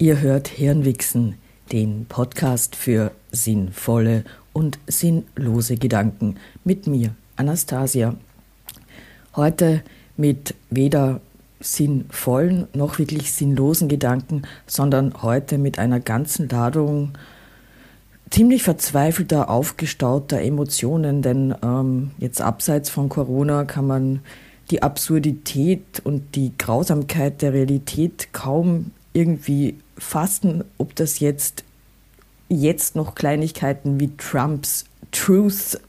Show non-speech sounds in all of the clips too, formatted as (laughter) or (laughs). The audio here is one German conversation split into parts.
Ihr hört Hirnwichsen, den Podcast für sinnvolle und sinnlose Gedanken mit mir, Anastasia. Heute mit weder sinnvollen noch wirklich sinnlosen Gedanken, sondern heute mit einer ganzen Ladung ziemlich verzweifelter, aufgestauter Emotionen, denn ähm, jetzt abseits von Corona kann man die Absurdität und die Grausamkeit der Realität kaum irgendwie fassen, ob das jetzt, jetzt noch Kleinigkeiten wie Trumps Truth,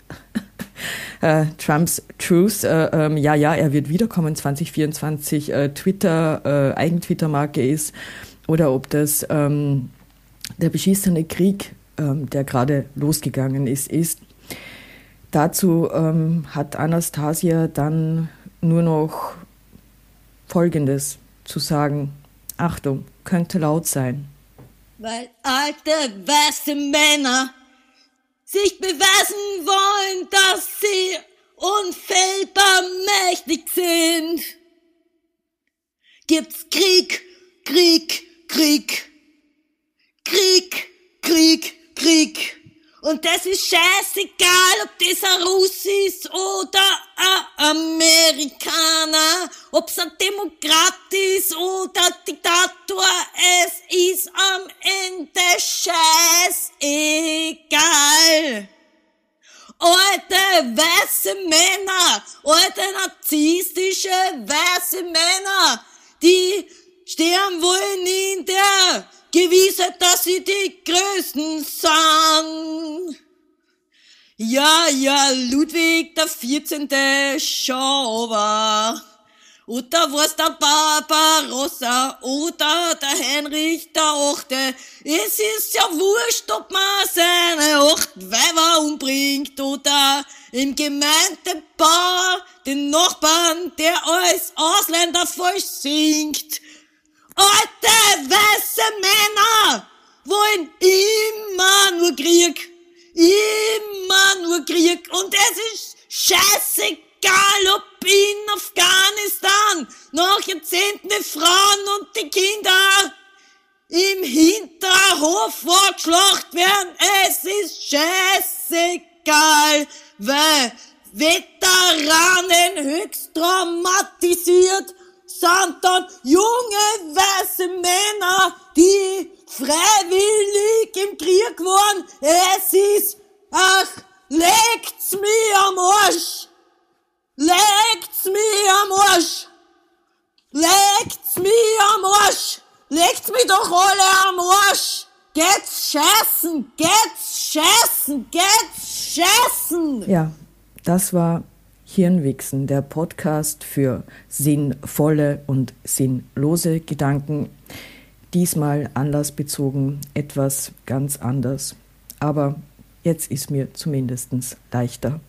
(laughs) äh, Trumps Truth, äh, äh, ja, ja, er wird wiederkommen 2024, äh, Twitter, äh, Eigentwitter-Marke ist, oder ob das ähm, der beschissene Krieg, ähm, der gerade losgegangen ist, ist. Dazu ähm, hat Anastasia dann nur noch Folgendes zu sagen. Achtung, könnte laut sein. Weil alte weiße Männer sich beweisen wollen, dass sie unfehlbar mächtig sind. Gibt's Krieg, Krieg, Krieg, Krieg, Krieg, Krieg. Und das ist scheißegal, ob das ein Russ ist oder ein Amerikaner, ob's ein Demokrat ist oder Diktator, es ist am Ende scheißegal. Alte weiße Männer, alte narzisstische weiße Männer, die sterben wohl in der Gewissheit, dass sie die Größten sind. Ja, ja, Ludwig der 14. Schauber. Oder was der Barbarossa oder der Heinrich der Achte. Es ist ja wurscht, ob man seine acht Weiber umbringt oder im Gemeindebau den Nachbarn, der als Ausländer falsch singt. Alte weiße Männer wollen immer nur Krieg. Immer nur Krieg. Und es ist scheißegal, ob Afghanistan nach Jahrzehnten die Frauen und die Kinder im Hinterhof vorgeschlacht werden. Es ist scheißegal, weil Veteranen höchst traumatisiert sind dann junge weiße Männer, die Scheißen, geht's scheißen, geht's scheißen. Ja, das war Hirnwichsen, der Podcast für sinnvolle und sinnlose Gedanken. Diesmal anlassbezogen etwas ganz anders. Aber jetzt ist mir zumindest leichter.